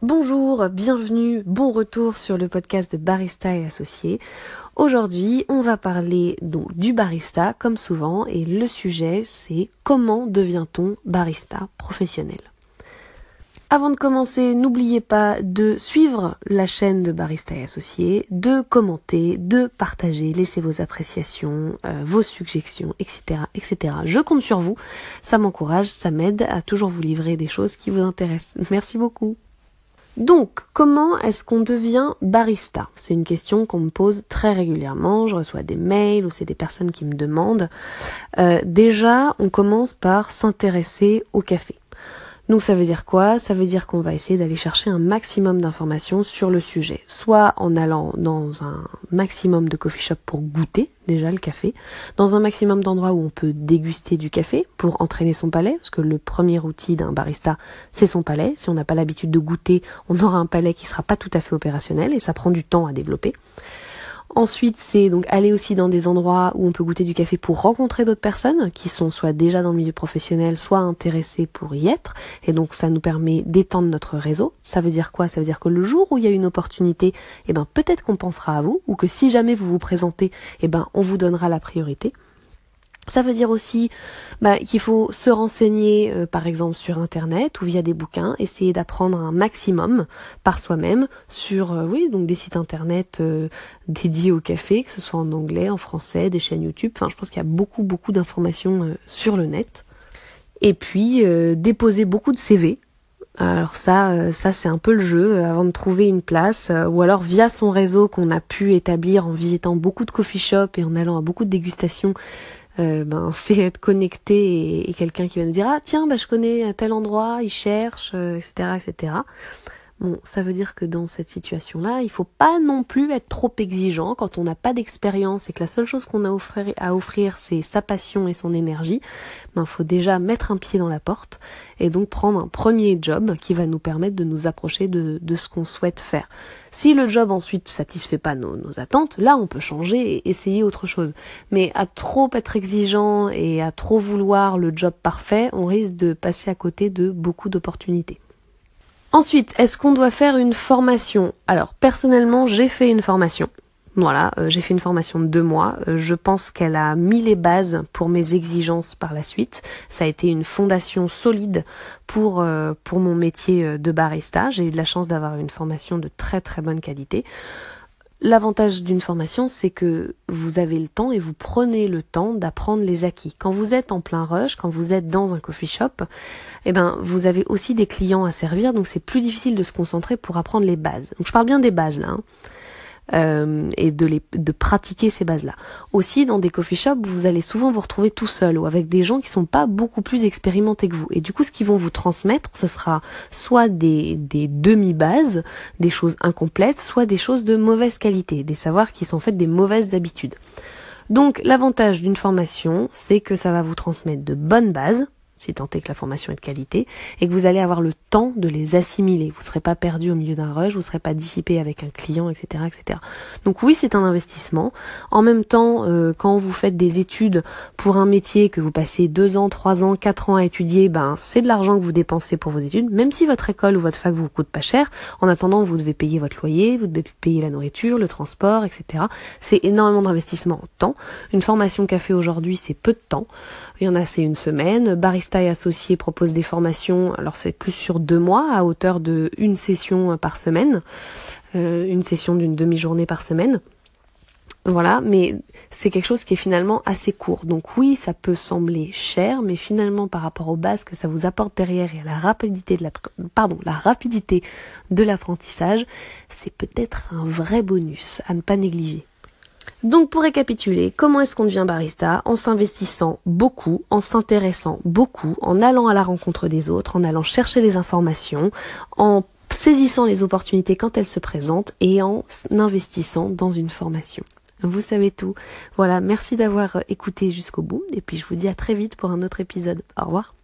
Bonjour, bienvenue, bon retour sur le podcast de Barista et Associés. Aujourd'hui, on va parler donc du barista comme souvent et le sujet c'est comment devient-on barista professionnel? Avant de commencer, n'oubliez pas de suivre la chaîne de Barista et Associés, de commenter, de partager, laisser vos appréciations, euh, vos suggestions, etc., etc. Je compte sur vous. Ça m'encourage, ça m'aide à toujours vous livrer des choses qui vous intéressent. Merci beaucoup. Donc, comment est-ce qu'on devient barista? C'est une question qu'on me pose très régulièrement. Je reçois des mails ou c'est des personnes qui me demandent. Euh, déjà, on commence par s'intéresser au café. Donc ça veut dire quoi? Ça veut dire qu'on va essayer d'aller chercher un maximum d'informations sur le sujet, soit en allant dans un maximum de coffee shop pour goûter déjà le café, dans un maximum d'endroits où on peut déguster du café pour entraîner son palais, parce que le premier outil d'un barista, c'est son palais. Si on n'a pas l'habitude de goûter, on aura un palais qui sera pas tout à fait opérationnel et ça prend du temps à développer. Ensuite, c'est donc aller aussi dans des endroits où on peut goûter du café pour rencontrer d'autres personnes qui sont soit déjà dans le milieu professionnel, soit intéressées pour y être. Et donc, ça nous permet d'étendre notre réseau. Ça veut dire quoi? Ça veut dire que le jour où il y a une opportunité, eh ben, peut-être qu'on pensera à vous, ou que si jamais vous vous présentez, eh ben, on vous donnera la priorité. Ça veut dire aussi bah, qu'il faut se renseigner, euh, par exemple sur Internet ou via des bouquins, essayer d'apprendre un maximum par soi-même sur, euh, oui, donc des sites Internet euh, dédiés au café, que ce soit en anglais, en français, des chaînes YouTube. Enfin, je pense qu'il y a beaucoup, beaucoup d'informations sur le net. Et puis déposer beaucoup de CV. Alors ça, ça c'est un peu le jeu avant de trouver une place, ou alors via son réseau qu'on a pu établir en visitant beaucoup de coffee shops et en allant à beaucoup de dégustations euh, ben, c'est être connecté et, quelqu'un qui va nous dire ah tiens bah je connais un tel endroit, il cherche, etc., euh, etc. Bon, ça veut dire que dans cette situation-là, il faut pas non plus être trop exigeant quand on n'a pas d'expérience et que la seule chose qu'on a à offrir, c'est sa passion et son énergie. Ben, faut déjà mettre un pied dans la porte et donc prendre un premier job qui va nous permettre de nous approcher de, ce qu'on souhaite faire. Si le job ensuite satisfait pas nos attentes, là on peut changer et essayer autre chose. Mais à trop être exigeant et à trop vouloir le job parfait, on risque de passer à côté de beaucoup d'opportunités. Ensuite, est-ce qu'on doit faire une formation? Alors, personnellement, j'ai fait une formation. Voilà, euh, j'ai fait une formation de deux mois. Euh, je pense qu'elle a mis les bases pour mes exigences par la suite. Ça a été une fondation solide pour euh, pour mon métier de barista. J'ai eu de la chance d'avoir une formation de très très bonne qualité. L'avantage d'une formation, c'est que vous avez le temps et vous prenez le temps d'apprendre les acquis. Quand vous êtes en plein rush, quand vous êtes dans un coffee shop, eh ben, vous avez aussi des clients à servir, donc c'est plus difficile de se concentrer pour apprendre les bases. Donc je parle bien des bases là. Hein. Euh, et de, les, de pratiquer ces bases-là. Aussi, dans des coffee shops, vous allez souvent vous retrouver tout seul ou avec des gens qui sont pas beaucoup plus expérimentés que vous. Et du coup, ce qu'ils vont vous transmettre, ce sera soit des, des demi-bases, des choses incomplètes, soit des choses de mauvaise qualité, des savoirs qui sont faits des mauvaises habitudes. Donc, l'avantage d'une formation, c'est que ça va vous transmettre de bonnes bases, si tant que la formation est de qualité, et que vous allez avoir le temps de les assimiler. Vous ne serez pas perdu au milieu d'un rush, vous ne serez pas dissipé avec un client, etc. etc. Donc oui, c'est un investissement. En même temps, euh, quand vous faites des études pour un métier que vous passez deux ans, trois ans, quatre ans à étudier, ben c'est de l'argent que vous dépensez pour vos études, même si votre école ou votre fac vous coûte pas cher. En attendant, vous devez payer votre loyer, vous devez payer la nourriture, le transport, etc. C'est énormément d'investissement en temps. Une formation café aujourd'hui, c'est peu de temps. Il y en a, c'est une semaine. Barista et Associés propose des formations, alors c'est plus sur deux mois, à hauteur de une session par semaine, euh, une session d'une demi-journée par semaine. Voilà, mais c'est quelque chose qui est finalement assez court. Donc oui, ça peut sembler cher, mais finalement par rapport aux bases que ça vous apporte derrière et à la rapidité de la, pardon, la rapidité de l'apprentissage, c'est peut-être un vrai bonus à ne pas négliger. Donc pour récapituler, comment est-ce qu'on devient barista? En s'investissant beaucoup, en s'intéressant beaucoup, en allant à la rencontre des autres, en allant chercher les informations, en saisissant les opportunités quand elles se présentent et en investissant dans une formation. Vous savez tout. Voilà, merci d'avoir écouté jusqu'au bout et puis je vous dis à très vite pour un autre épisode. Au revoir.